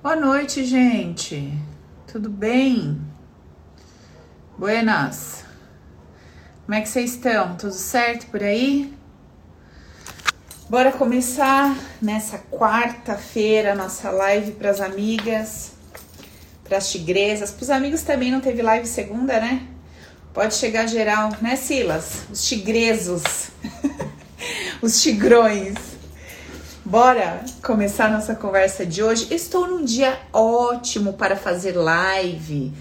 Boa noite, gente. Tudo bem? Buenas. Como é que vocês estão? Tudo certo por aí? Bora começar nessa quarta-feira nossa live para as amigas, para as tigresas, para os amigos também não teve live segunda, né? Pode chegar geral, né, Silas? Os tigresos, os tigrões. Bora começar nossa conversa de hoje. Estou num dia ótimo para fazer live,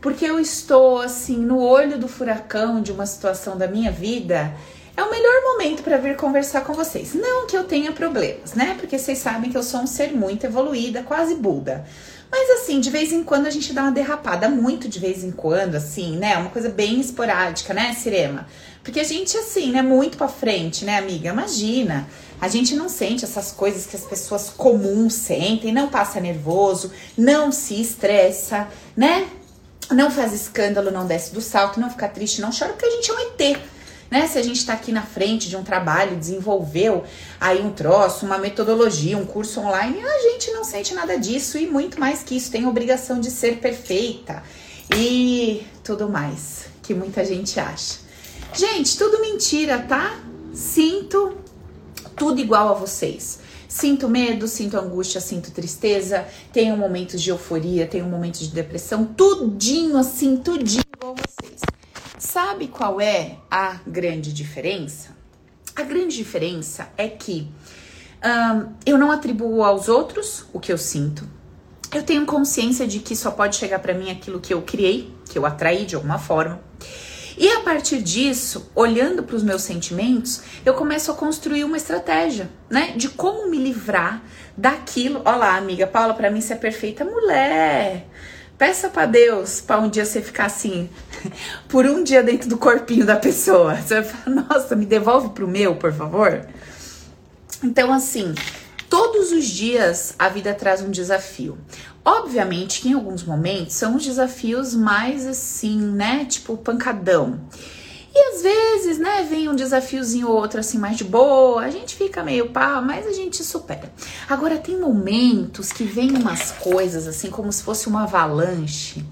porque eu estou assim no olho do furacão de uma situação da minha vida. É o melhor momento para vir conversar com vocês. Não que eu tenha problemas, né? Porque vocês sabem que eu sou um ser muito evoluída, quase Buda. Mas assim, de vez em quando a gente dá uma derrapada, muito de vez em quando, assim, né? Uma coisa bem esporádica, né, Cirema? Porque a gente, assim, né, muito pra frente, né, amiga? Imagina. A gente não sente essas coisas que as pessoas comuns sentem, não passa nervoso, não se estressa, né? Não faz escândalo, não desce do salto, não fica triste, não chora, porque a gente é um ET. Né? Se a gente está aqui na frente de um trabalho, desenvolveu aí um troço, uma metodologia, um curso online, a gente não sente nada disso e muito mais que isso, tem obrigação de ser perfeita e tudo mais que muita gente acha. Gente, tudo mentira, tá? Sinto tudo igual a vocês. Sinto medo, sinto angústia, sinto tristeza, tenho momentos de euforia, tenho momentos de depressão, tudinho assim, tudinho igual a vocês. Sabe qual é a grande diferença? A grande diferença é que eu não atribuo aos outros o que eu sinto. Eu tenho consciência de que só pode chegar para mim aquilo que eu criei, que eu atraí de alguma forma. E a partir disso, olhando para os meus sentimentos, eu começo a construir uma estratégia, né, de como me livrar daquilo. Olha lá, amiga Paula, para mim você é perfeita mulher. Peça para Deus para um dia você ficar assim, por um dia dentro do corpinho da pessoa. Você vai falar, nossa, me devolve pro meu, por favor. Então, assim, todos os dias a vida traz um desafio. Obviamente que em alguns momentos são os desafios mais assim, né? Tipo pancadão. E às vezes, né, vem um desafiozinho ou outro assim mais de boa, a gente fica meio pá, mas a gente supera. Agora tem momentos que vem umas coisas assim como se fosse uma avalanche.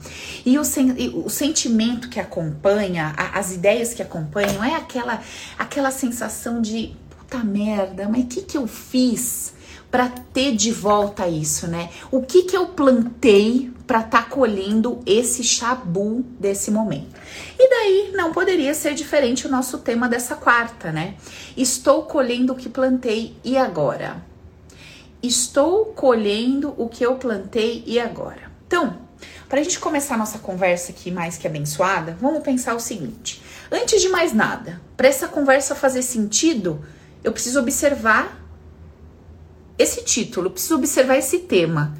E o, sen o sentimento que acompanha, a, as ideias que acompanham é aquela aquela sensação de puta merda, mas o que que eu fiz? Para ter de volta isso, né? O que que eu plantei para estar tá colhendo esse chabu desse momento? E daí não poderia ser diferente o nosso tema dessa quarta, né? Estou colhendo o que plantei e agora? Estou colhendo o que eu plantei e agora? Então, para a gente começar a nossa conversa aqui mais que abençoada, vamos pensar o seguinte: antes de mais nada, para essa conversa fazer sentido, eu preciso observar esse título, preciso observar esse tema.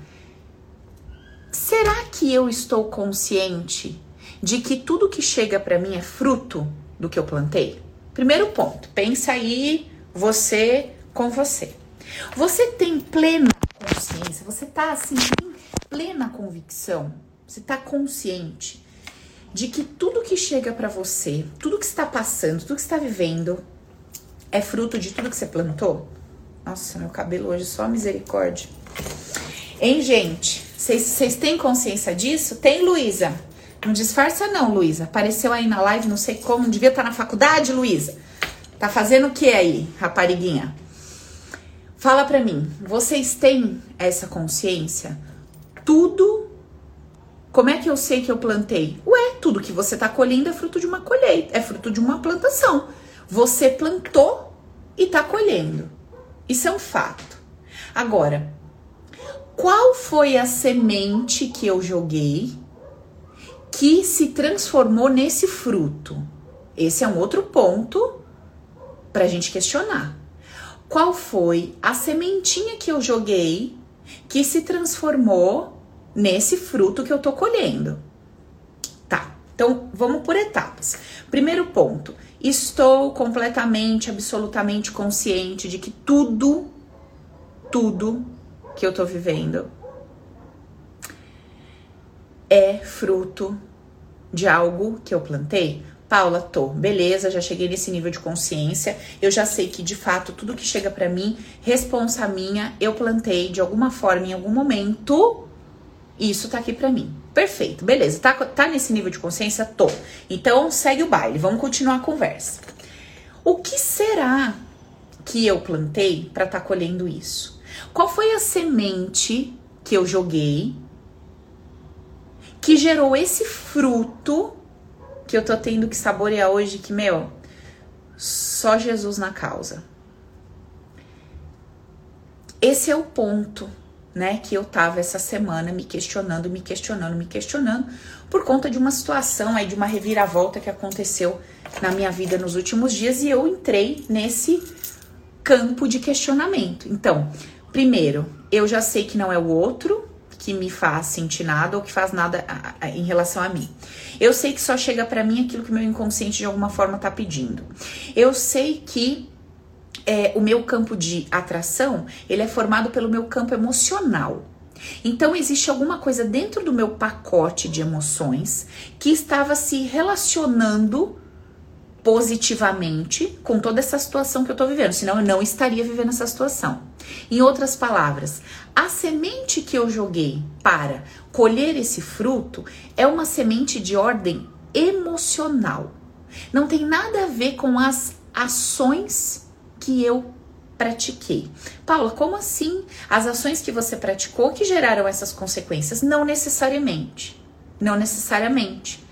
Será que eu estou consciente de que tudo que chega para mim é fruto do que eu plantei? Primeiro ponto, pensa aí você com você. Você tem plena consciência, você tá assim, em plena convicção, você tá consciente de que tudo que chega para você, tudo que está passando, tudo que está vivendo é fruto de tudo que você plantou? Nossa, meu cabelo hoje só misericórdia. Hein, gente? Vocês têm consciência disso? Tem, Luísa? Não disfarça não, Luísa. Apareceu aí na live, não sei como. Devia estar tá na faculdade, Luísa. Tá fazendo o que aí, rapariguinha? Fala pra mim, vocês têm essa consciência? Tudo. Como é que eu sei que eu plantei? Ué, tudo que você tá colhendo é fruto de uma colheita, é fruto de uma plantação. Você plantou e tá colhendo. Isso é um fato. Agora, qual foi a semente que eu joguei que se transformou nesse fruto? Esse é um outro ponto para a gente questionar. Qual foi a sementinha que eu joguei que se transformou nesse fruto que eu tô colhendo? Tá, então vamos por etapas. Primeiro ponto: Estou completamente, absolutamente consciente de que tudo, tudo que eu tô vivendo é fruto de algo que eu plantei. Paula, tô, beleza, já cheguei nesse nível de consciência. Eu já sei que de fato tudo que chega para mim, responsa minha, eu plantei de alguma forma, em algum momento, Isso tá aqui para mim. Perfeito, beleza. Tá, tá nesse nível de consciência? Tô. Então segue o baile, vamos continuar a conversa. O que será que eu plantei para estar tá colhendo isso? Qual foi a semente que eu joguei que gerou esse fruto que eu tô tendo que saborear hoje? Que, meu, só Jesus na causa. Esse é o ponto né, que eu tava essa semana me questionando, me questionando, me questionando por conta de uma situação aí de uma reviravolta que aconteceu na minha vida nos últimos dias e eu entrei nesse campo de questionamento. Então, primeiro, eu já sei que não é o outro que me faz sentir nada ou que faz nada em relação a mim. Eu sei que só chega para mim aquilo que meu inconsciente de alguma forma tá pedindo. Eu sei que é, o meu campo de atração, ele é formado pelo meu campo emocional. Então existe alguma coisa dentro do meu pacote de emoções que estava se relacionando positivamente com toda essa situação que eu tô vivendo, senão eu não estaria vivendo essa situação. Em outras palavras, a semente que eu joguei para colher esse fruto é uma semente de ordem emocional. Não tem nada a ver com as ações que eu pratiquei. Paula, como assim? As ações que você praticou que geraram essas consequências? Não necessariamente. Não necessariamente.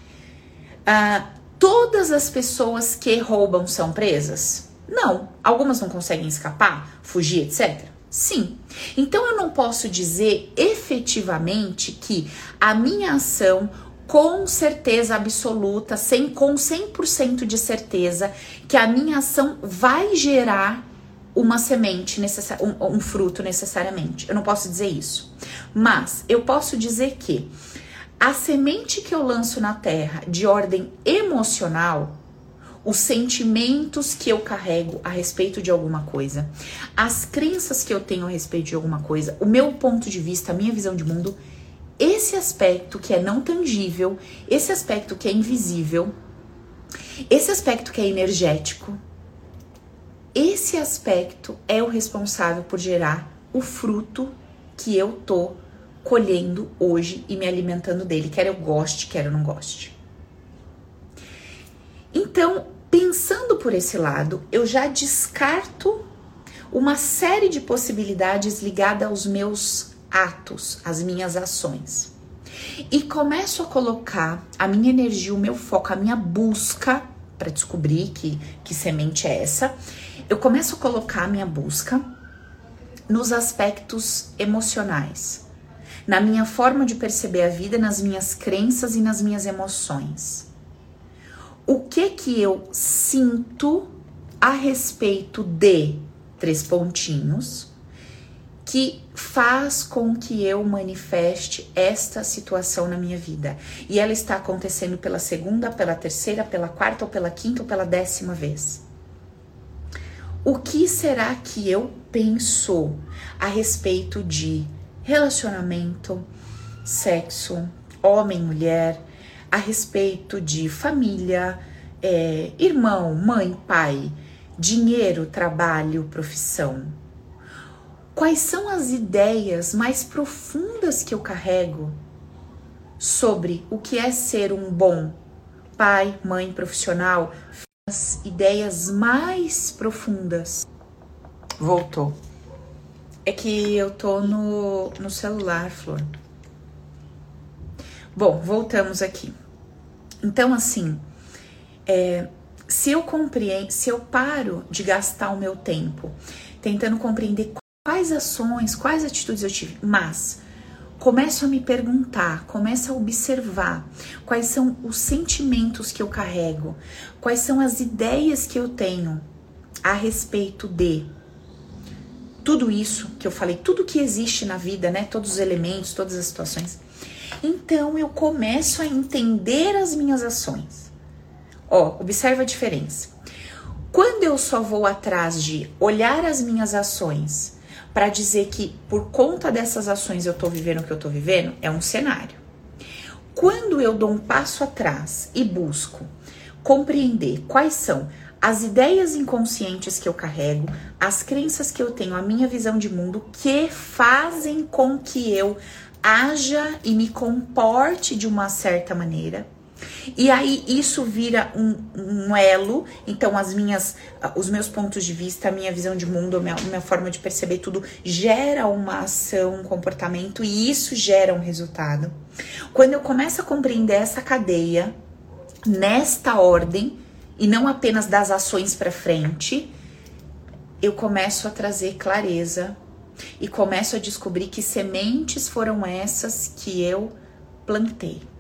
Ah, todas as pessoas que roubam são presas? Não. Algumas não conseguem escapar, fugir, etc. Sim. Então eu não posso dizer efetivamente que a minha ação com certeza absoluta, sem com 100% de certeza que a minha ação vai gerar uma semente, um, um fruto necessariamente. Eu não posso dizer isso. Mas eu posso dizer que a semente que eu lanço na terra de ordem emocional, os sentimentos que eu carrego a respeito de alguma coisa, as crenças que eu tenho a respeito de alguma coisa, o meu ponto de vista, a minha visão de mundo, esse aspecto que é não tangível, esse aspecto que é invisível, esse aspecto que é energético, esse aspecto é o responsável por gerar o fruto que eu tô colhendo hoje e me alimentando dele, quer eu goste, quer eu não goste. Então, pensando por esse lado, eu já descarto uma série de possibilidades ligadas aos meus atos, as minhas ações. E começo a colocar a minha energia, o meu foco, a minha busca para descobrir que, que semente é essa. Eu começo a colocar a minha busca nos aspectos emocionais, na minha forma de perceber a vida, nas minhas crenças e nas minhas emoções. O que que eu sinto a respeito de três pontinhos que faz com que eu manifeste esta situação na minha vida. E ela está acontecendo pela segunda, pela terceira, pela quarta, ou pela quinta, ou pela décima vez. O que será que eu penso a respeito de relacionamento, sexo, homem, mulher, a respeito de família, é, irmão, mãe, pai, dinheiro, trabalho, profissão? Quais são as ideias mais profundas que eu carrego sobre o que é ser um bom pai, mãe, profissional? As ideias mais profundas. Voltou. É que eu tô no, no celular, Flor. Bom, voltamos aqui. Então, assim, é, se eu compreendo, se eu paro de gastar o meu tempo tentando compreender quais ações, quais atitudes eu tive, mas começo a me perguntar, começo a observar quais são os sentimentos que eu carrego, quais são as ideias que eu tenho a respeito de tudo isso que eu falei, tudo que existe na vida, né? Todos os elementos, todas as situações. Então eu começo a entender as minhas ações. Ó, observa a diferença. Quando eu só vou atrás de olhar as minhas ações para dizer que por conta dessas ações eu tô vivendo o que eu tô vivendo, é um cenário. Quando eu dou um passo atrás e busco compreender quais são as ideias inconscientes que eu carrego, as crenças que eu tenho, a minha visão de mundo que fazem com que eu haja e me comporte de uma certa maneira. E aí isso vira um, um, elo, então as minhas, os meus pontos de vista, a minha visão de mundo, a minha, a minha forma de perceber tudo gera uma ação, um comportamento e isso gera um resultado. Quando eu começo a compreender essa cadeia nesta ordem e não apenas das ações para frente, eu começo a trazer clareza e começo a descobrir que sementes foram essas que eu plantei.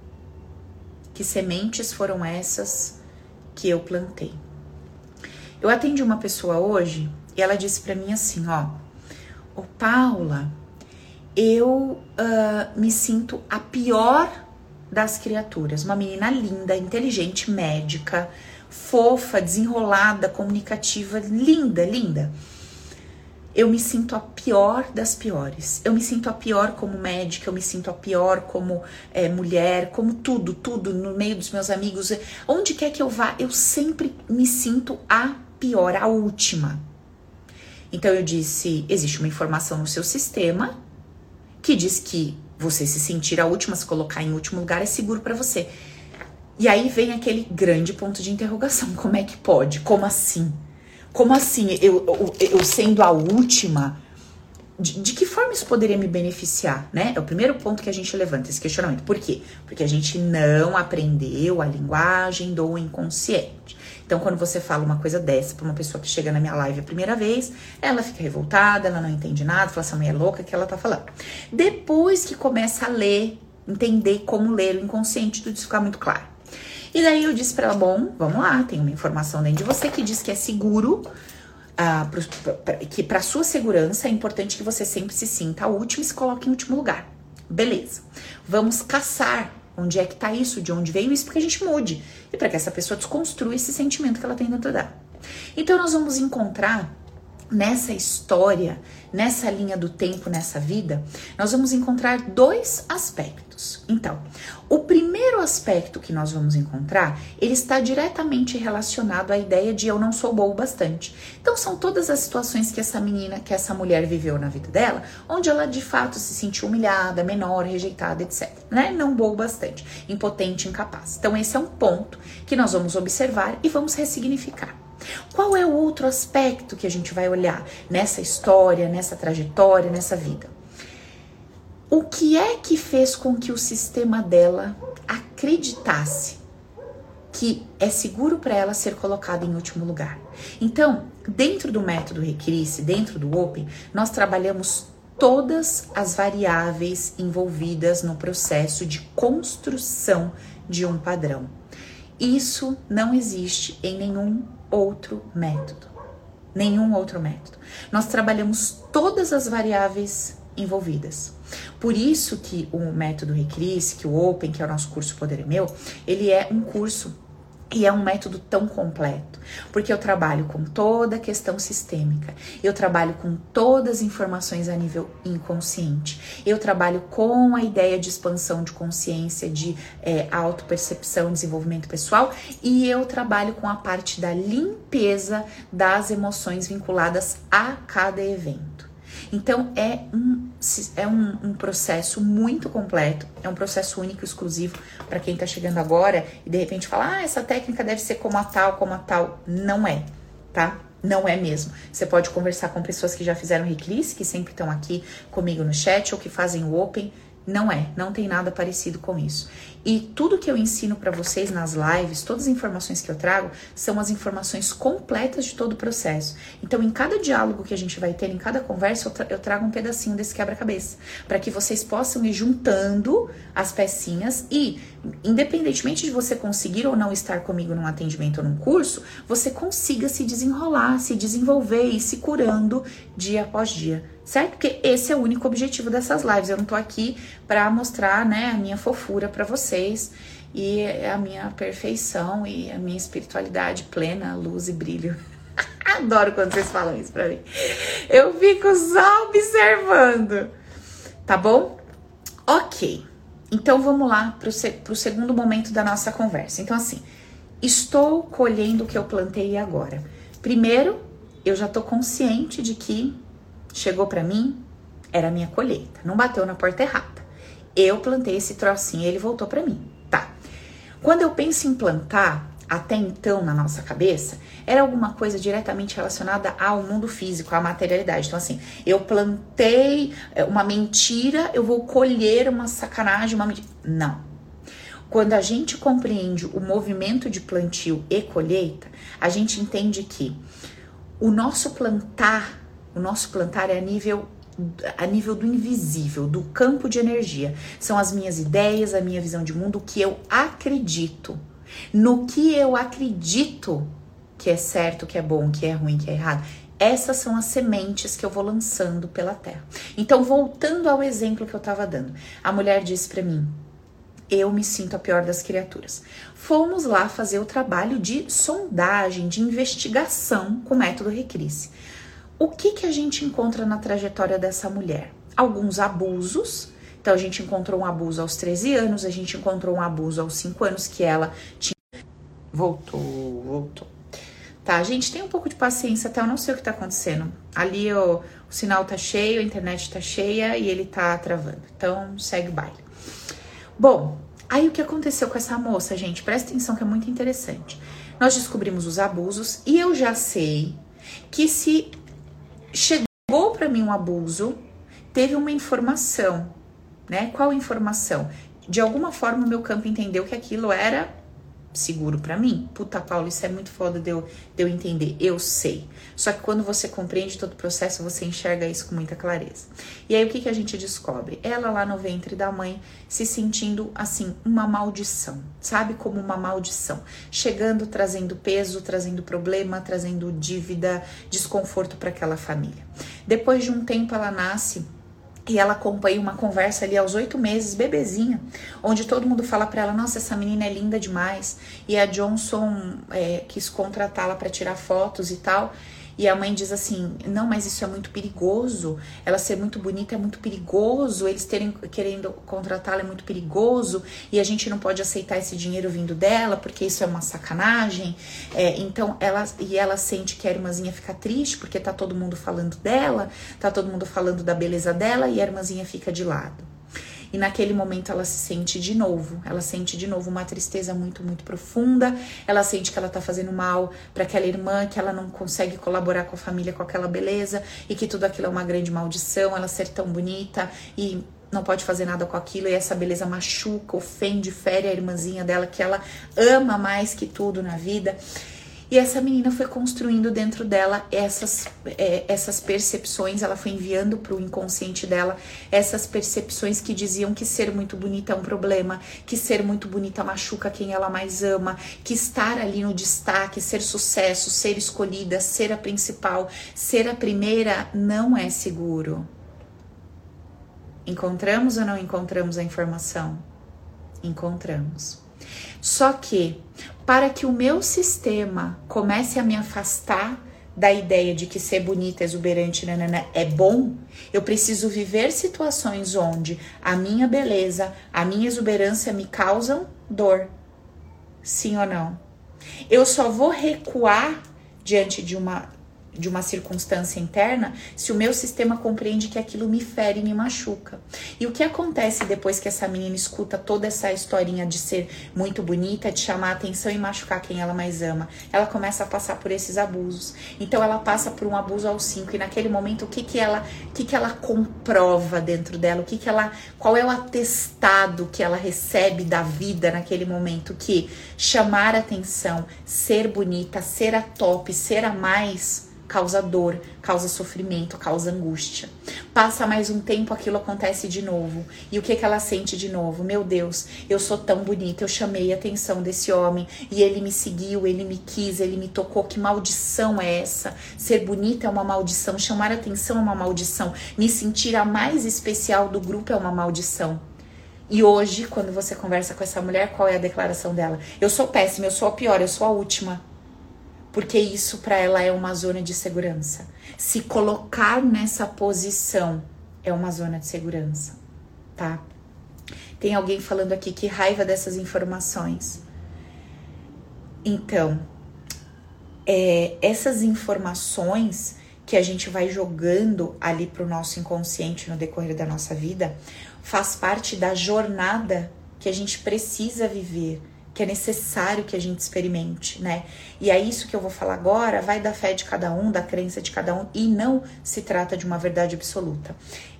Que sementes foram essas que eu plantei. Eu atendi uma pessoa hoje e ela disse para mim assim, ó, ô Paula, eu uh, me sinto a pior das criaturas, uma menina linda, inteligente, médica, fofa, desenrolada, comunicativa, linda, linda eu me sinto a pior das piores. Eu me sinto a pior como médica, eu me sinto a pior como é, mulher, como tudo, tudo no meio dos meus amigos. Onde quer que eu vá, eu sempre me sinto a pior, a última. Então eu disse: existe uma informação no seu sistema que diz que você se sentir a última, se colocar em último lugar é seguro para você. E aí vem aquele grande ponto de interrogação: como é que pode? Como assim? Como assim? Eu, eu, eu sendo a última, de, de, que forma isso poderia me beneficiar, né? É o primeiro ponto que a gente levanta esse questionamento. Por quê? Porque a gente não aprendeu a linguagem do inconsciente. Então, quando você fala uma coisa dessa pra uma pessoa que chega na minha live a primeira vez, ela fica revoltada, ela não entende nada, fala, essa mulher é louca que ela tá falando. Depois que começa a ler, entender como ler o inconsciente, tudo isso fica muito claro. E daí eu disse para ela: bom, vamos lá, tem uma informação dentro de você que diz que é seguro. Uh, pro, pra, que para sua segurança é importante que você sempre se sinta a última e se coloque em último lugar. Beleza. Vamos caçar onde é que tá isso, de onde veio isso, para que a gente mude e para que essa pessoa desconstrua esse sentimento que ela tem dentro dela. Então nós vamos encontrar nessa história, nessa linha do tempo, nessa vida, nós vamos encontrar dois aspectos. Então, o primeiro aspecto que nós vamos encontrar, ele está diretamente relacionado à ideia de eu não sou boa o bastante. Então, são todas as situações que essa menina, que essa mulher viveu na vida dela, onde ela de fato se sentiu humilhada, menor, rejeitada, etc. Né? Não boa o bastante, impotente, incapaz. Então, esse é um ponto que nós vamos observar e vamos ressignificar. Qual é o outro aspecto que a gente vai olhar nessa história, nessa trajetória, nessa vida? O que é que fez com que o sistema dela acreditasse que é seguro para ela ser colocada em último lugar? Então, dentro do método Recrisse, dentro do Open, nós trabalhamos todas as variáveis envolvidas no processo de construção de um padrão. Isso não existe em nenhum outro método. Nenhum outro método. Nós trabalhamos todas as variáveis envolvidas. Por isso que o método Recris, que o Open, que é o nosso curso Poder é Meu, ele é um curso e é um método tão completo, porque eu trabalho com toda a questão sistêmica, eu trabalho com todas as informações a nível inconsciente, eu trabalho com a ideia de expansão de consciência, de é, autopercepção, desenvolvimento pessoal, e eu trabalho com a parte da limpeza das emoções vinculadas a cada evento. Então é um, é um, um processo muito completo, é um processo único, exclusivo para quem está chegando agora e de repente fala, ah, essa técnica deve ser como a tal, como a tal. Não é, tá? Não é mesmo. Você pode conversar com pessoas que já fizeram Reclis, que sempre estão aqui comigo no chat ou que fazem o Open. Não é, não tem nada parecido com isso. E tudo que eu ensino para vocês nas lives, todas as informações que eu trago, são as informações completas de todo o processo. Então, em cada diálogo que a gente vai ter, em cada conversa, eu, tra eu trago um pedacinho desse quebra-cabeça, para que vocês possam ir juntando as pecinhas e, independentemente de você conseguir ou não estar comigo num atendimento ou num curso, você consiga se desenrolar, se desenvolver e se curando dia após dia certo? Porque esse é o único objetivo dessas lives. Eu não tô aqui para mostrar, né, a minha fofura para vocês e a minha perfeição e a minha espiritualidade plena, luz e brilho. Adoro quando vocês falam isso pra mim. Eu fico só observando. Tá bom? Ok. Então vamos lá pro, se, pro segundo momento da nossa conversa. Então, assim, estou colhendo o que eu plantei agora. Primeiro, eu já tô consciente de que chegou para mim, era a minha colheita, não bateu na porta errada. Eu plantei esse trocinho e ele voltou para mim. Tá. Quando eu penso em plantar, até então na nossa cabeça, era alguma coisa diretamente relacionada ao mundo físico, à materialidade. Então, assim, eu plantei é, uma mentira, eu vou colher uma sacanagem, uma mentira. Não. Quando a gente compreende o movimento de plantio e colheita, a gente entende que o nosso plantar, o nosso plantar é a nível a nível do invisível, do campo de energia. São as minhas ideias, a minha visão de mundo, o que eu acredito. No que eu acredito que é certo, que é bom, que é ruim, que é errado. Essas são as sementes que eu vou lançando pela terra. Então, voltando ao exemplo que eu estava dando, a mulher disse para mim: eu me sinto a pior das criaturas. Fomos lá fazer o trabalho de sondagem, de investigação com o método Recrisse. O que, que a gente encontra na trajetória dessa mulher? Alguns abusos. Então, a gente encontrou um abuso aos 13 anos, a gente encontrou um abuso aos 5 anos que ela tinha. Voltou, voltou. Tá, gente, tem um pouco de paciência, até eu não sei o que tá acontecendo. Ali o, o sinal tá cheio, a internet tá cheia e ele tá travando. Então, segue o baile. Bom, aí o que aconteceu com essa moça, gente? Presta atenção que é muito interessante. Nós descobrimos os abusos e eu já sei que se chegou para mim um abuso, teve uma informação, né? Qual informação? De alguma forma o meu campo entendeu que aquilo era seguro para mim? Puta, Paulo, isso é muito foda de eu, de eu entender. Eu sei. Só que quando você compreende todo o processo, você enxerga isso com muita clareza. E aí o que, que a gente descobre? Ela lá no ventre da mãe se sentindo assim, uma maldição, sabe? Como uma maldição. Chegando, trazendo peso, trazendo problema, trazendo dívida, desconforto para aquela família. Depois de um tempo, ela nasce e ela acompanha uma conversa ali aos oito meses, bebezinha, onde todo mundo fala para ela: Nossa, essa menina é linda demais. E a Johnson é, quis contratá-la para tirar fotos e tal. E a mãe diz assim: não, mas isso é muito perigoso. Ela ser muito bonita é muito perigoso. Eles terem querendo contratá-la é muito perigoso. E a gente não pode aceitar esse dinheiro vindo dela, porque isso é uma sacanagem. É, então ela e ela sente que a irmãzinha fica triste, porque tá todo mundo falando dela, tá todo mundo falando da beleza dela, e a irmãzinha fica de lado. E naquele momento ela se sente de novo, ela sente de novo uma tristeza muito, muito profunda. Ela sente que ela tá fazendo mal para aquela irmã, que ela não consegue colaborar com a família com aquela beleza e que tudo aquilo é uma grande maldição, ela ser tão bonita e não pode fazer nada com aquilo e essa beleza machuca, ofende, fere a irmãzinha dela que ela ama mais que tudo na vida. E essa menina foi construindo dentro dela essas, é, essas percepções, ela foi enviando para o inconsciente dela essas percepções que diziam que ser muito bonita é um problema, que ser muito bonita machuca quem ela mais ama, que estar ali no destaque, ser sucesso, ser escolhida, ser a principal, ser a primeira não é seguro. Encontramos ou não encontramos a informação? Encontramos. Só que para que o meu sistema comece a me afastar da ideia de que ser bonita, exuberante, nanana, é bom, eu preciso viver situações onde a minha beleza, a minha exuberância me causam dor. Sim ou não? Eu só vou recuar diante de uma de uma circunstância interna se o meu sistema compreende que aquilo me fere e me machuca. E o que acontece depois que essa menina escuta toda essa historinha de ser muito bonita, de chamar atenção e machucar quem ela mais ama? Ela começa a passar por esses abusos. Então ela passa por um abuso aos cinco e naquele momento o que que ela, o que que ela comprova dentro dela? O que que ela, qual é o atestado que ela recebe da vida naquele momento que chamar atenção, ser bonita, ser a top, ser a mais causa dor, causa sofrimento, causa angústia. Passa mais um tempo, aquilo acontece de novo. E o que, que ela sente de novo? Meu Deus, eu sou tão bonita, eu chamei a atenção desse homem e ele me seguiu, ele me quis, ele me tocou. Que maldição é essa? Ser bonita é uma maldição, chamar atenção é uma maldição, me sentir a mais especial do grupo é uma maldição. E hoje, quando você conversa com essa mulher, qual é a declaração dela? Eu sou péssima, eu sou a pior, eu sou a última porque isso para ela é uma zona de segurança. Se colocar nessa posição é uma zona de segurança, tá? Tem alguém falando aqui que raiva dessas informações. Então, é, essas informações que a gente vai jogando ali pro nosso inconsciente no decorrer da nossa vida, faz parte da jornada que a gente precisa viver, que é necessário que a gente experimente, né? E é isso que eu vou falar agora, vai da fé de cada um, da crença de cada um, e não se trata de uma verdade absoluta.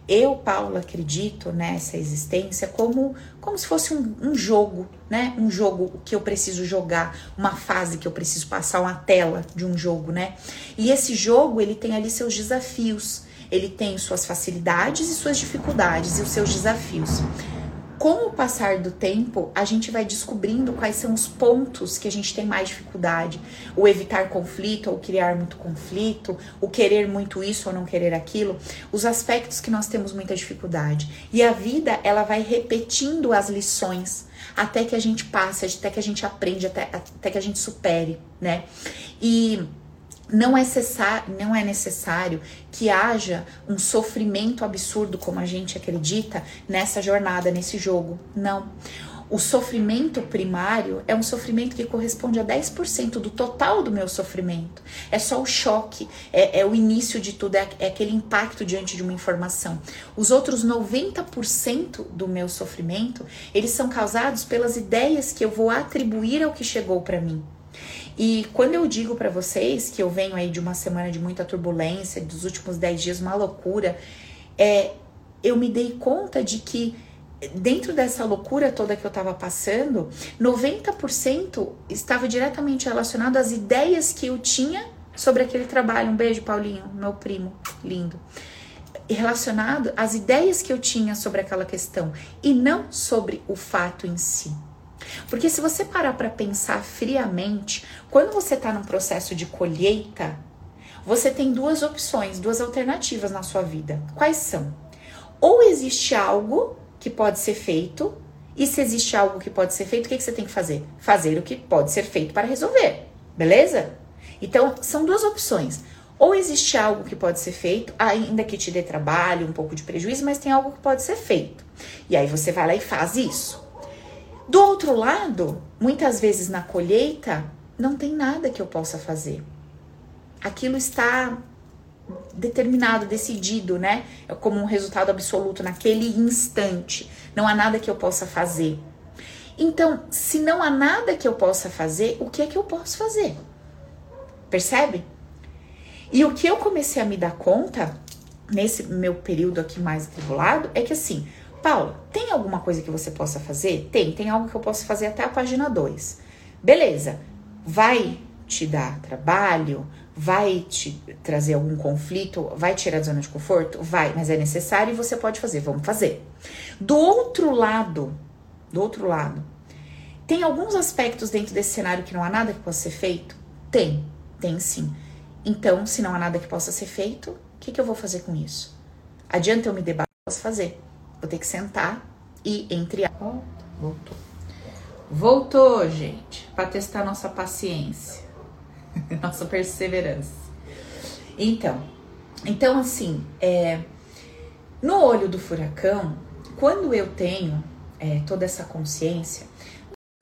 Eu, Paula, acredito nessa existência como, como se fosse um, um, jogo, né? Um jogo que eu preciso jogar, uma fase que eu preciso passar, uma tela de um jogo, né? E esse jogo, ele tem ali seus desafios, ele tem suas facilidades e suas dificuldades e os seus desafios com o passar do tempo, a gente vai descobrindo quais são os pontos que a gente tem mais dificuldade. O evitar conflito ou criar muito conflito, o querer muito isso ou não querer aquilo, os aspectos que nós temos muita dificuldade. E a vida, ela vai repetindo as lições até que a gente passe, até que a gente aprende, até, até que a gente supere, né? E não é, necessário, não é necessário que haja um sofrimento absurdo, como a gente acredita, nessa jornada, nesse jogo. Não. O sofrimento primário é um sofrimento que corresponde a 10% do total do meu sofrimento. É só o choque, é, é o início de tudo, é, é, aquele impacto diante de uma informação. Os outros 90% do meu sofrimento, eles são causados pelas ideias que eu vou atribuir ao que chegou para mim. E quando eu digo para vocês que eu venho aí de uma semana de muita turbulência, dos últimos 10 dias, uma loucura, é, eu me dei conta de que dentro dessa loucura toda que eu estava passando, 90% estava diretamente relacionado às ideias que eu tinha sobre aquele trabalho. Um beijo, Paulinho, meu primo lindo. Relacionado às ideias que eu tinha sobre aquela questão e não sobre o fato em si. Porque se você parar para pensar friamente, quando você está num processo de colheita, você tem duas opções, duas alternativas na sua vida. Quais são? Ou existe algo que pode ser feito, e se existe algo que pode ser feito, o que, que você tem que fazer? Fazer o que pode ser feito para resolver, beleza? Então, são duas opções. Ou existe algo que pode ser feito, ainda que te dê trabalho, um pouco de prejuízo, mas tem algo que pode ser feito. E aí você vai lá e faz isso. Do outro lado, muitas vezes na colheita, não tem nada que eu possa fazer. Aquilo está determinado, decidido, né? É como um resultado absoluto naquele instante. Não há nada que eu possa fazer. Então, se não há nada que eu possa fazer, o que é que eu posso fazer? Percebe? E o que eu comecei a me dar conta nesse meu período aqui mais atribulado é que assim, Paula, tem alguma coisa que você possa fazer? Tem, tem algo que eu posso fazer até a página 2. Beleza, vai te dar trabalho? Vai te trazer algum conflito? Vai tirar da zona de conforto? Vai, mas é necessário e você pode fazer, vamos fazer. Do outro lado, do outro lado, tem alguns aspectos dentro desse cenário que não há nada que possa ser feito? Tem, tem sim. Então, se não há nada que possa ser feito, o que, que eu vou fazer com isso? Adianta eu me debater? Posso fazer. Vou ter que sentar e entre. Volta, voltou. Voltou, gente, para testar nossa paciência, nossa perseverança. Então, então assim, é, no olho do furacão, quando eu tenho é, toda essa consciência,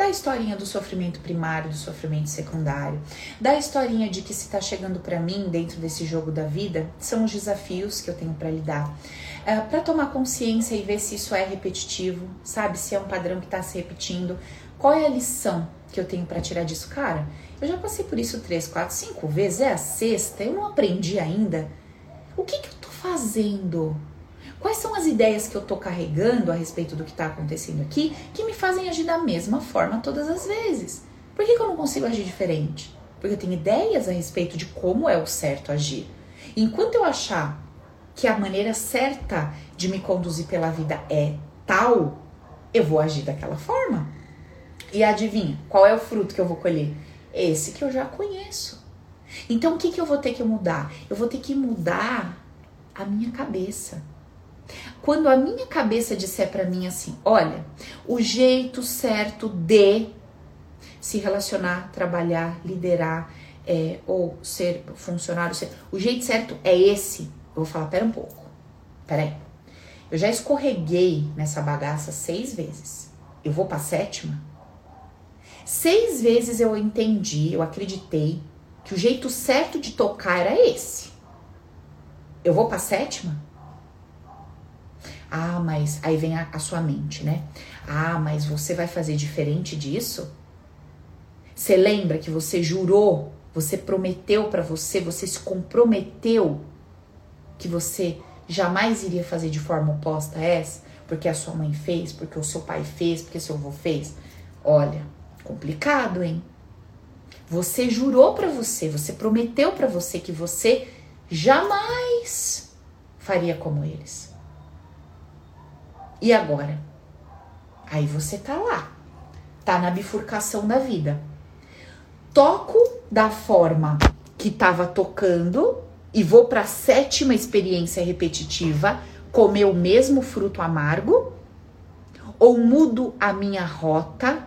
da historinha do sofrimento primário, do sofrimento secundário, da historinha de que se está chegando para mim dentro desse jogo da vida, são os desafios que eu tenho para lidar. É, para tomar consciência e ver se isso é repetitivo, sabe? Se é um padrão que está se repetindo. Qual é a lição que eu tenho para tirar disso? Cara, eu já passei por isso três, quatro, cinco vezes, é a sexta, eu não aprendi ainda. O que, que eu tô fazendo? Quais são as ideias que eu tô carregando a respeito do que tá acontecendo aqui que me fazem agir da mesma forma todas as vezes? Por que, que eu não consigo agir diferente? Porque eu tenho ideias a respeito de como é o certo agir. Enquanto eu achar que a maneira certa de me conduzir pela vida é tal, eu vou agir daquela forma. E adivinha, qual é o fruto que eu vou colher? Esse que eu já conheço. Então o que, que eu vou ter que mudar? Eu vou ter que mudar a minha cabeça. Quando a minha cabeça disser para mim assim, olha, o jeito certo de se relacionar, trabalhar, liderar é, ou ser funcionário, ser, o jeito certo é esse. Eu vou falar, pera um pouco, peraí. Eu já escorreguei nessa bagaça seis vezes. Eu vou pra sétima? Seis vezes eu entendi, eu acreditei que o jeito certo de tocar era esse. eu vou para sétima? Ah, mas aí vem a, a sua mente, né? Ah, mas você vai fazer diferente disso? Você lembra que você jurou, você prometeu para você, você se comprometeu que você jamais iria fazer de forma oposta a essa, porque a sua mãe fez, porque o seu pai fez, porque seu avô fez? Olha, complicado, hein? Você jurou para você, você prometeu para você que você jamais faria como eles. E agora? Aí você tá lá, tá na bifurcação da vida. Toco da forma que tava tocando e vou para a sétima experiência repetitiva comer o mesmo fruto amargo? Ou mudo a minha rota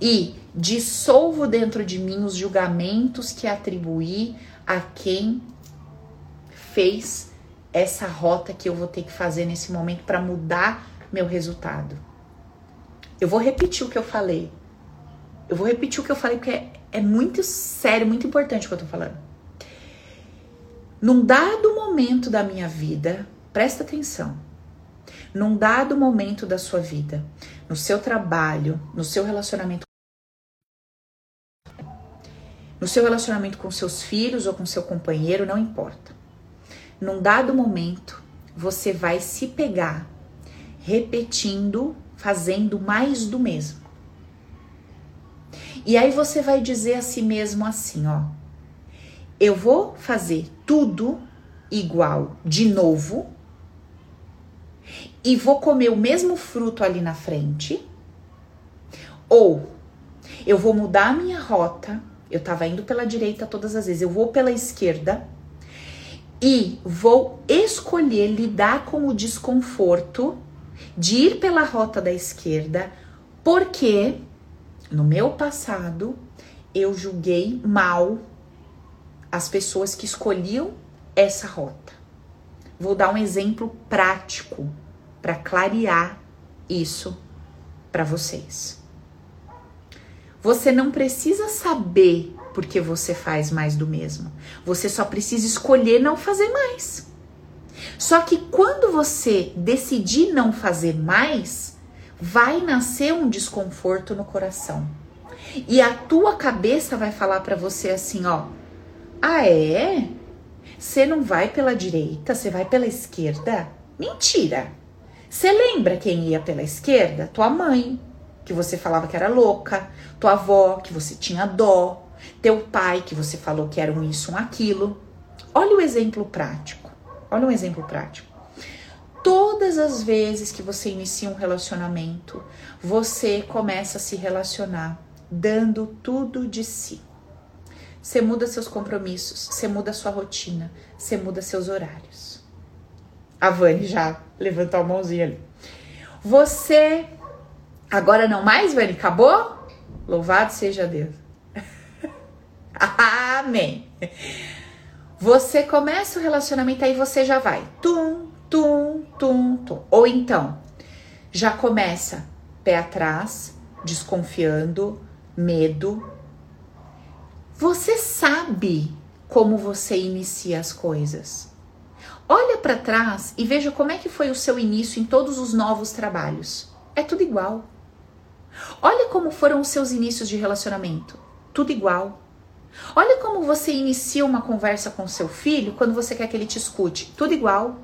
e dissolvo dentro de mim os julgamentos que atribuí a quem fez essa rota que eu vou ter que fazer nesse momento para mudar meu resultado. Eu vou repetir o que eu falei. Eu vou repetir o que eu falei porque é, é muito sério, muito importante o que eu tô falando. Num dado momento da minha vida, presta atenção. Num dado momento da sua vida, no seu trabalho, no seu relacionamento no seu relacionamento com seus filhos ou com seu companheiro, não importa. Num dado momento, você vai se pegar repetindo, fazendo mais do mesmo. E aí você vai dizer a si mesmo assim, ó: eu vou fazer tudo igual de novo e vou comer o mesmo fruto ali na frente, ou eu vou mudar a minha rota, eu tava indo pela direita todas as vezes, eu vou pela esquerda e vou escolher lidar com o desconforto de ir pela rota da esquerda, porque no meu passado eu julguei mal as pessoas que escolhiam essa rota. Vou dar um exemplo prático para clarear isso para vocês. Você não precisa saber porque você faz mais do mesmo. Você só precisa escolher não fazer mais. Só que quando você decidir não fazer mais, vai nascer um desconforto no coração. E a tua cabeça vai falar para você assim, ó: "Ah, é? Você não vai pela direita, você vai pela esquerda?" Mentira. Você lembra quem ia pela esquerda? Tua mãe, que você falava que era louca, tua avó, que você tinha dó, teu pai, que você falou que era um isso, um aquilo. Olha o exemplo prático. Olha um exemplo prático. Todas as vezes que você inicia um relacionamento, você começa a se relacionar dando tudo de si. Você muda seus compromissos, você muda sua rotina, você muda seus horários. A Vani já levantou a mãozinha ali. Você. Agora não mais, Vani? Acabou? Louvado seja Deus. Amém. Você começa o relacionamento, aí você já vai tum, tum, tum, tum. Ou então, já começa pé atrás, desconfiando, medo. Você sabe como você inicia as coisas. Olha para trás e veja como é que foi o seu início em todos os novos trabalhos. É tudo igual. Olha como foram os seus inícios de relacionamento. Tudo igual. Olha como você inicia uma conversa com seu filho quando você quer que ele te escute. Tudo igual.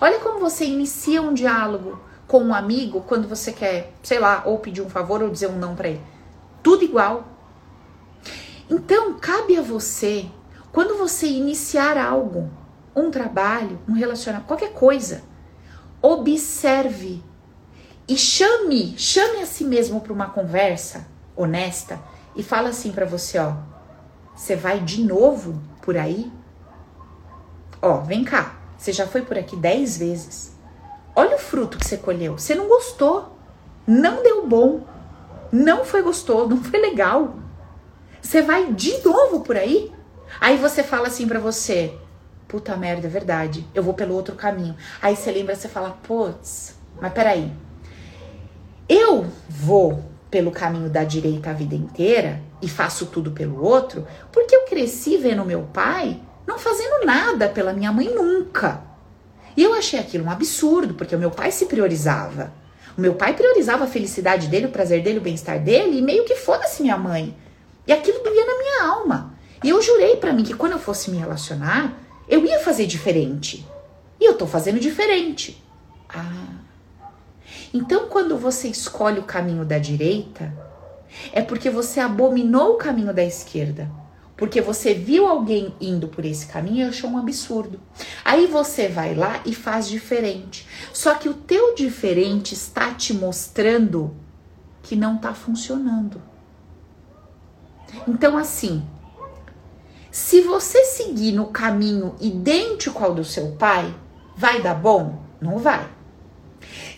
Olha como você inicia um diálogo com um amigo quando você quer, sei lá, ou pedir um favor ou dizer um não para ele. Tudo igual. Então, cabe a você, quando você iniciar algo, um trabalho, um relacionamento, qualquer coisa, observe e chame, chame a si mesmo para uma conversa honesta e fala assim para você, ó, você vai de novo por aí? Ó, vem cá. Você já foi por aqui dez vezes. Olha o fruto que você colheu. Você não gostou. Não deu bom. Não foi gostoso. Não foi legal. Você vai de novo por aí? Aí você fala assim para você: Puta merda, é verdade. Eu vou pelo outro caminho. Aí você lembra, você fala: Putz, mas peraí. Eu vou pelo caminho da direita a vida inteira e faço tudo pelo outro, porque eu cresci vendo meu pai não fazendo nada pela minha mãe nunca. E eu achei aquilo um absurdo, porque o meu pai se priorizava. O meu pai priorizava a felicidade dele, o prazer dele, o bem-estar dele, e meio que foda-se minha mãe. E aquilo doía na minha alma. E eu jurei para mim que quando eu fosse me relacionar, eu ia fazer diferente. E eu tô fazendo diferente. Ah. Então, quando você escolhe o caminho da direita, é porque você abominou o caminho da esquerda. Porque você viu alguém indo por esse caminho e achou um absurdo. Aí você vai lá e faz diferente. Só que o teu diferente está te mostrando que não está funcionando. Então, assim, se você seguir no caminho idêntico ao do seu pai, vai dar bom? Não vai.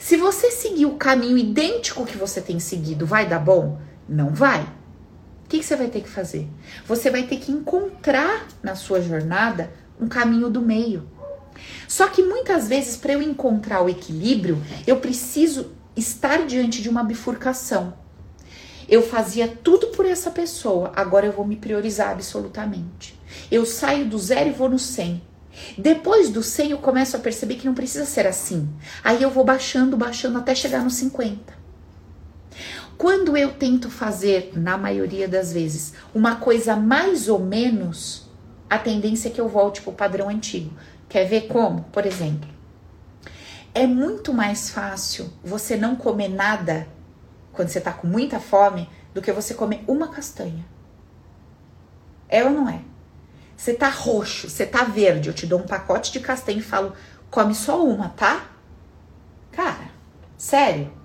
Se você seguir o caminho idêntico que você tem seguido, vai dar bom? Não vai. O que, que, você vai ter que fazer? Você vai ter que encontrar na sua jornada um caminho do meio. Só que muitas vezes, para eu encontrar o equilíbrio, eu preciso estar diante de uma bifurcação. Eu fazia tudo por essa pessoa, agora eu vou me priorizar absolutamente. Eu saio do zero e vou no 100. Depois do 100, eu começo a perceber que não precisa ser assim. Aí eu vou baixando, baixando até chegar no 50. Quando eu tento fazer, na maioria das vezes, uma coisa mais ou menos, a tendência é que eu volte para o padrão antigo. Quer ver como? Por exemplo, é muito mais fácil você não comer nada quando você está com muita fome do que você comer uma castanha. É ou não é? Você tá roxo, você tá verde, eu te dou um pacote de castanha e falo, come só uma, tá? Cara, sério.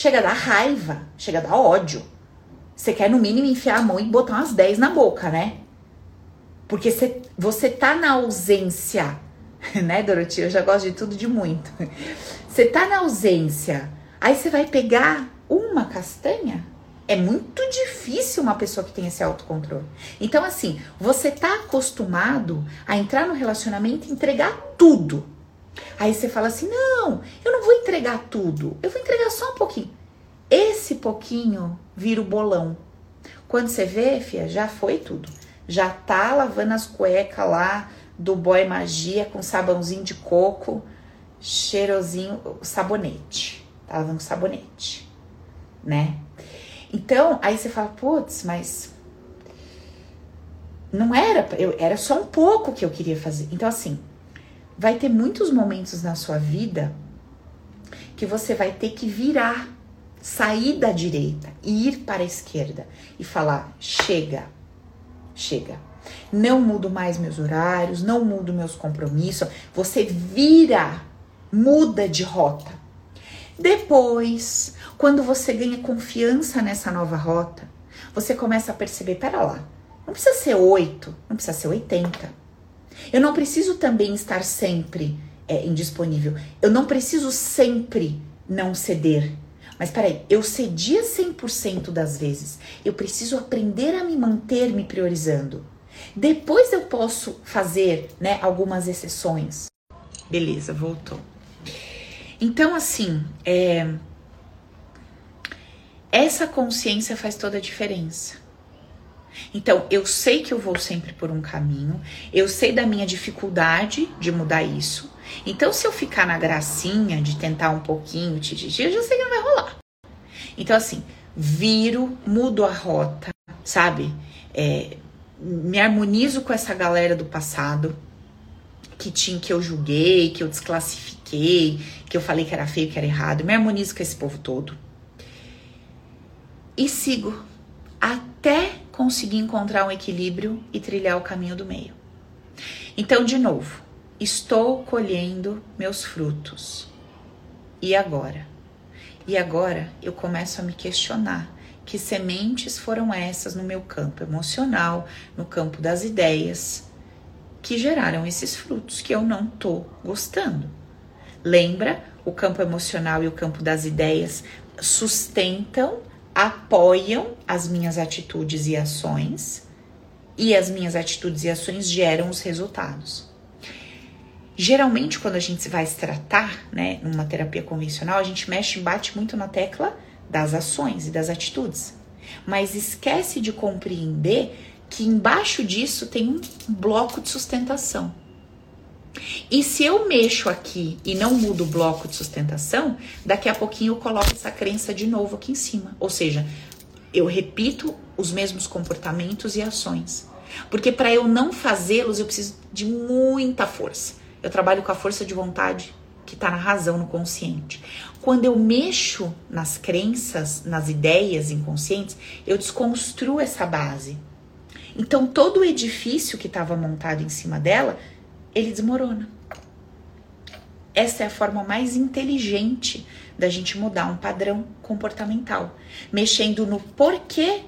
Chega a dar raiva, chega a dar ódio. Você quer, no mínimo, enfiar a mão e botar umas 10 na boca, né? Porque você, você tá na ausência, né, Dorotia? Eu já gosto de tudo de muito. Você tá na ausência, aí você vai pegar uma castanha? É muito difícil uma pessoa que tem esse autocontrole. Então, assim, você tá acostumado a entrar no relacionamento e entregar tudo. Aí você fala assim: não, eu não vou entregar tudo, eu vou entregar só um pouquinho. Esse pouquinho vira o bolão. Quando você vê, fia, já foi tudo. Já tá lavando as cuecas lá do boy magia com sabãozinho de coco, cheirosinho, sabonete. Tá lavando sabonete, né? Então, aí você fala, putz, mas não era, eu, era só um pouco que eu queria fazer. Então, assim, vai ter muitos momentos na sua vida que você vai ter que virar, sair da direita e ir para a esquerda e falar: chega, chega. Não mudo mais meus horários, não mudo meus compromissos. Você vira, muda de rota. Depois, quando você ganha confiança nessa nova rota, você começa a perceber: pera lá, não precisa ser 8, não precisa ser 80. Eu não preciso também estar sempre é, indisponível. Eu não preciso sempre não ceder. Mas peraí, eu cedia 100% das vezes. Eu preciso aprender a me manter me priorizando. Depois eu posso fazer né, algumas exceções. Beleza, voltou. Então, assim, é, essa consciência faz toda a diferença. Então, eu sei que eu vou sempre por um caminho, eu sei da minha dificuldade de mudar isso. Então, se eu ficar na gracinha de tentar um pouquinho, eu já sei que não vai rolar. Então, assim, viro, mudo a rota, sabe? É, me harmonizo com essa galera do passado que tinha que eu julguei, que eu desclassifiquei, que eu falei que era feio, que era errado. Me harmonizo com esse povo todo. E sigo até conseguir encontrar um equilíbrio e trilhar o caminho do meio. Então, de novo, estou colhendo meus frutos. E agora? E agora eu começo a me questionar que sementes foram essas no meu campo emocional, no campo das ideias, que geraram esses frutos que eu não tô gostando. Lembra? O campo emocional e o campo das ideias sustentam apoiam as minhas atitudes e ações, e as minhas atitudes e ações geram os resultados. Geralmente, quando a gente vai se tratar, né, numa terapia convencional, a gente mexe e bate muito na tecla das ações e das atitudes, mas esquece de compreender que embaixo disso tem um bloco de sustentação. E se eu mexo aqui e não mudo o bloco de sustentação, daqui a pouquinho eu coloco essa crença de novo aqui em cima. Ou seja, eu repito os mesmos comportamentos e ações. Porque para eu não fazê-los, eu preciso de muita força. Eu trabalho com a força de vontade que está na razão, no consciente. Quando eu mexo nas crenças, nas ideias inconscientes, eu desconstruo essa base. Então todo o edifício que estava montado em cima dela, ele desmorona. Essa é a forma mais inteligente da gente mudar um padrão comportamental, mexendo no porquê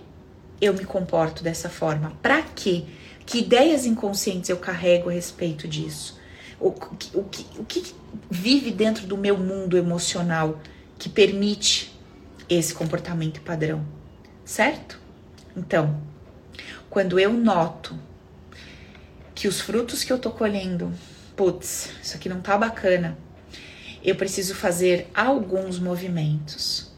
eu me comporto dessa forma, para quê? Que ideias inconscientes eu carrego a respeito disso? O, o, o que vive dentro do meu mundo emocional que permite esse comportamento padrão, certo? Então, quando eu noto que os frutos que eu tô colhendo, putz, isso aqui não tá bacana, eu preciso fazer alguns movimentos.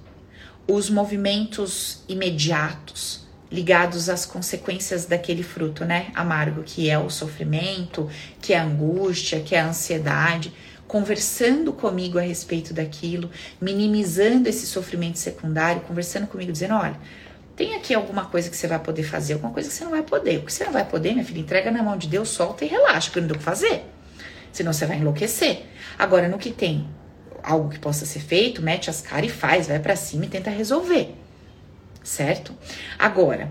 Os movimentos imediatos, ligados às consequências daquele fruto, né? Amargo, que é o sofrimento, que é a angústia, que é a ansiedade, conversando comigo a respeito daquilo, minimizando esse sofrimento secundário, conversando comigo, dizendo: olha, tem aqui alguma coisa que você vai poder fazer, alguma coisa que você não vai poder. O que você não vai poder, minha filha, entrega na mão de Deus, solta e relaxa, porque não deu o que fazer. Senão você vai enlouquecer. Agora, no que tem algo que possa ser feito, mete as caras e faz, vai para cima e tenta resolver. Certo? Agora,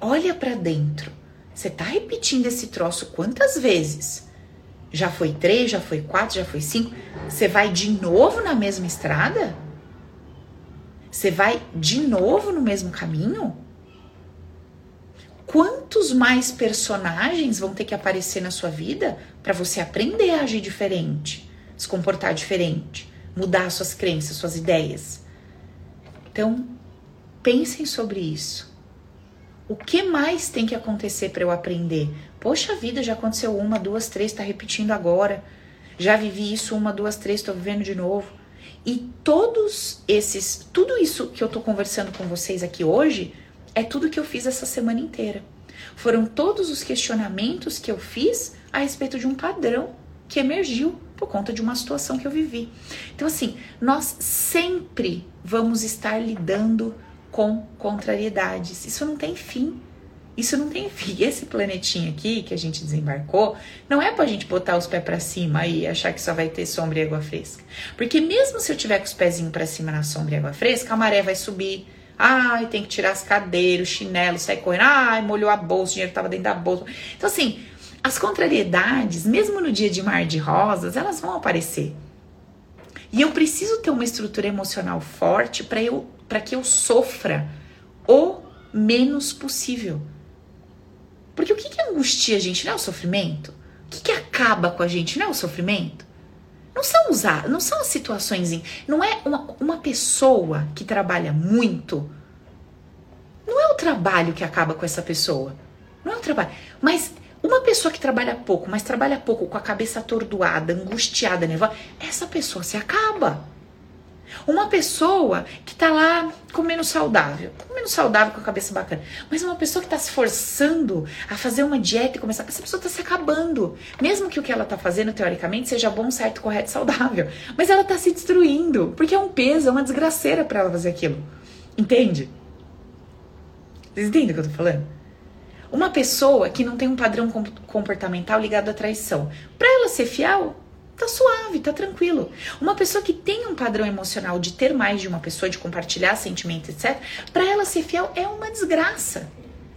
olha para dentro. Você tá repetindo esse troço quantas vezes? Já foi três, já foi quatro, já foi cinco. Você vai de novo na mesma estrada? Você vai de novo no mesmo caminho? Quantos mais personagens vão ter que aparecer na sua vida para você aprender a agir diferente, se comportar diferente, mudar suas crenças, suas ideias? Então, pensem sobre isso. O que mais tem que acontecer para eu aprender? Poxa vida, já aconteceu uma, duas, três, está repetindo agora. Já vivi isso uma, duas, três, estou vivendo de novo. E todos esses, tudo isso que eu tô conversando com vocês aqui hoje, é tudo que eu fiz essa semana inteira. Foram todos os questionamentos que eu fiz a respeito de um padrão que emergiu por conta de uma situação que eu vivi. Então, assim, nós sempre vamos estar lidando com contrariedades. Isso não tem fim. Isso não tem fim. Esse planetinho aqui que a gente desembarcou não é pra gente botar os pés para cima e achar que só vai ter sombra e água fresca. Porque mesmo se eu tiver com os pezinhos para cima na sombra e água fresca, a maré vai subir. Ai, tem que tirar as cadeiras, o chinelo, sair correndo. Ai, molhou a bolsa, o dinheiro tava dentro da bolsa. Então, assim, as contrariedades, mesmo no dia de mar de rosas, elas vão aparecer. E eu preciso ter uma estrutura emocional forte para eu para que eu sofra o menos possível. Porque o que, que angustia a gente? Não é o sofrimento? O que, que acaba com a gente? Não é o sofrimento? Não são usar, não são situações. Não é uma, uma pessoa que trabalha muito. Não é o trabalho que acaba com essa pessoa. Não é o trabalho. Mas uma pessoa que trabalha pouco, mas trabalha pouco com a cabeça atordoada, angustiada, nervosa, essa pessoa se acaba. Uma pessoa que tá lá comendo saudável, comendo saudável com a cabeça bacana, mas uma pessoa que tá se forçando a fazer uma dieta e começar, essa pessoa tá se acabando. Mesmo que o que ela tá fazendo teoricamente seja bom, certo, correto, saudável, mas ela tá se destruindo, porque é um peso, é uma desgraceira para ela fazer aquilo. Entende? Vocês entendem o que eu tô falando? Uma pessoa que não tem um padrão comportamental ligado à traição, para ela ser fiel, tá suave, tá tranquilo. Uma pessoa que tem um padrão emocional de ter mais de uma pessoa, de compartilhar sentimentos, etc., para ela ser fiel é uma desgraça.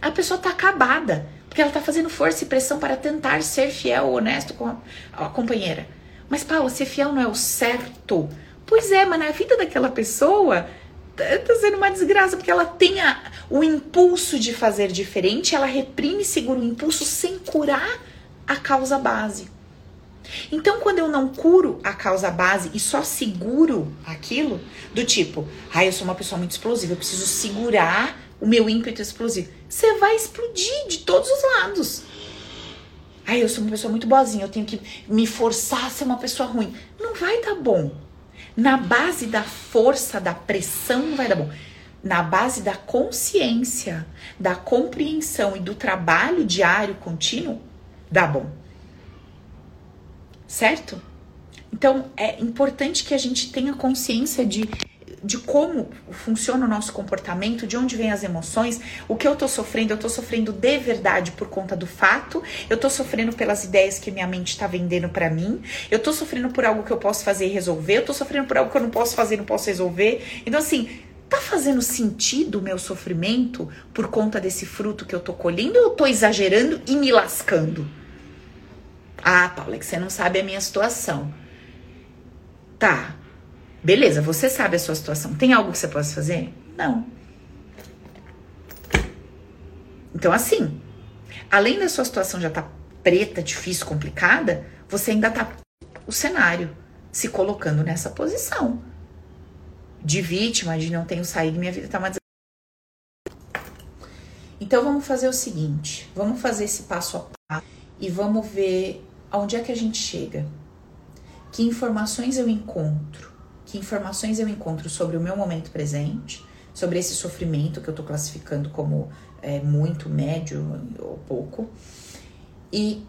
A pessoa tá acabada, porque ela tá fazendo força e pressão para tentar ser fiel honesto com a, a companheira. Mas, Paula, ser fiel não é o certo. Pois é, mas na vida daquela pessoa tá, tá sendo uma desgraça, porque ela tem a, o impulso de fazer diferente, ela reprime segura o impulso sem curar a causa base. Então, quando eu não curo a causa base e só seguro aquilo, do tipo, ah, eu sou uma pessoa muito explosiva, eu preciso segurar o meu ímpeto explosivo, você vai explodir de todos os lados. Ah, eu sou uma pessoa muito boazinha, eu tenho que me forçar a ser uma pessoa ruim. Não vai dar bom. Na base da força, da pressão, não vai dar bom. na base da consciência, da compreensão e do trabalho diário contínuo, dá bom. Certo? Então é importante que a gente tenha consciência de de como funciona o nosso comportamento, de onde vêm as emoções, o que eu tô sofrendo, eu tô sofrendo de verdade por conta do fato, eu tô sofrendo pelas ideias que minha mente tá vendendo para mim, eu tô sofrendo por algo que eu posso fazer e resolver, eu tô sofrendo por algo que eu não posso fazer e não posso resolver. Então, assim, tá fazendo sentido o meu sofrimento por conta desse fruto que eu tô colhendo ou eu tô exagerando e me lascando? Ah, Paula, é que você não sabe a minha situação. Tá, Beleza, você sabe a sua situação. Tem algo que você possa fazer? Não. Então, assim, além da sua situação já tá preta, difícil, complicada, você ainda tá o cenário se colocando nessa posição de vítima, de não tenho saído, minha vida tá mais. Então vamos fazer o seguinte, vamos fazer esse passo a passo e vamos ver aonde é que a gente chega. Que informações eu encontro que informações eu encontro sobre o meu momento presente, sobre esse sofrimento que eu estou classificando como é, muito, médio ou pouco, e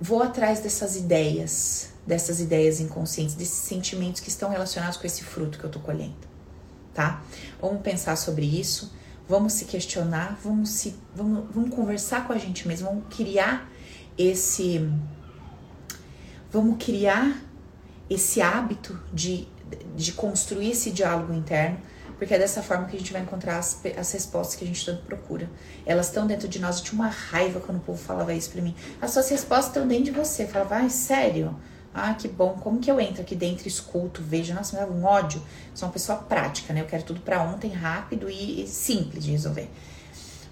vou atrás dessas ideias, dessas ideias inconscientes, desses sentimentos que estão relacionados com esse fruto que eu estou colhendo, tá? Vamos pensar sobre isso, vamos se questionar, vamos se, vamos, vamos conversar com a gente mesmo, vamos criar esse, vamos criar esse hábito de de construir esse diálogo interno, porque é dessa forma que a gente vai encontrar as, as respostas que a gente tanto procura. Elas estão dentro de nós. Eu tinha uma raiva quando o povo falava isso pra mim. As suas respostas estão dentro de você. Eu falava, ai, sério? Ah, que bom. Como que eu entro aqui dentro, escuto, vejo? Nossa, me dava um ódio. Sou uma pessoa prática, né? Eu quero tudo para ontem, rápido e, e simples de resolver.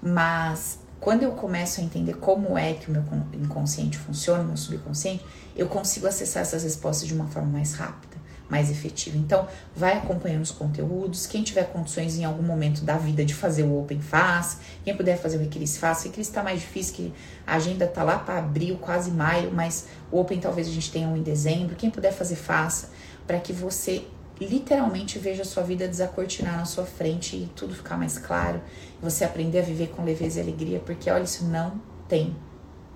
Mas quando eu começo a entender como é que o meu inconsciente funciona, o meu subconsciente, eu consigo acessar essas respostas de uma forma mais rápida mais efetiva. Então, vai acompanhando os conteúdos. Quem tiver condições em algum momento da vida de fazer o Open, faz. Quem puder fazer o Requiris, faça. O Requiris está mais difícil, que a agenda tá lá para abril, quase maio, mas o Open talvez a gente tenha um em dezembro. Quem puder fazer, faça, para que você literalmente veja a sua vida desacortinar na sua frente e tudo ficar mais claro. Você aprender a viver com leveza e alegria, porque olha, isso não tem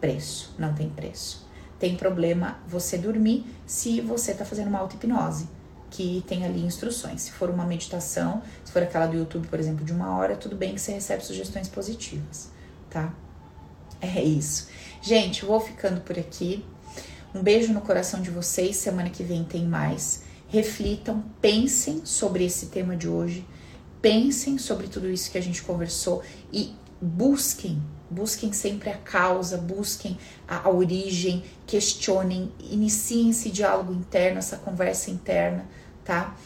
preço, não tem preço tem problema você dormir se você está fazendo uma auto-hipnose, que tem ali instruções. Se for uma meditação, se for aquela do YouTube, por exemplo, de uma hora, tudo bem que você recebe sugestões positivas, tá? É isso. Gente, vou ficando por aqui. Um beijo no coração de vocês. Semana que vem tem mais. Reflitam, pensem sobre esse tema de hoje. Pensem sobre tudo isso que a gente conversou e busquem Busquem sempre a causa, busquem a, a origem, questionem, iniciem esse diálogo interno, essa conversa interna, tá?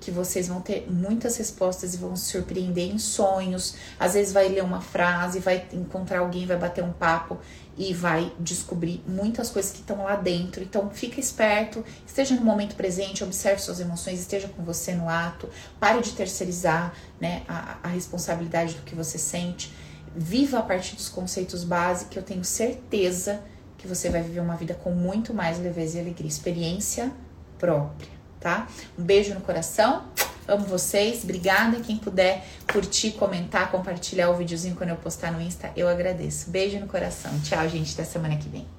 que vocês vão ter muitas respostas e vão se surpreender em sonhos. Às vezes vai ler uma frase, vai encontrar alguém, vai bater um papo e vai descobrir muitas coisas que estão lá dentro. Então fica esperto, esteja no momento presente, observe suas emoções, esteja com você no ato, pare de terceirizar né, a, a responsabilidade do que você sente viva a partir dos conceitos básicos, que eu tenho certeza que você vai viver uma vida com muito mais leveza e alegria, experiência própria, tá? Um beijo no coração. Amo vocês, obrigada. Quem puder curtir, comentar, compartilhar o videozinho quando eu postar no Insta, eu agradeço. Beijo no coração. Tchau, gente, até semana que vem.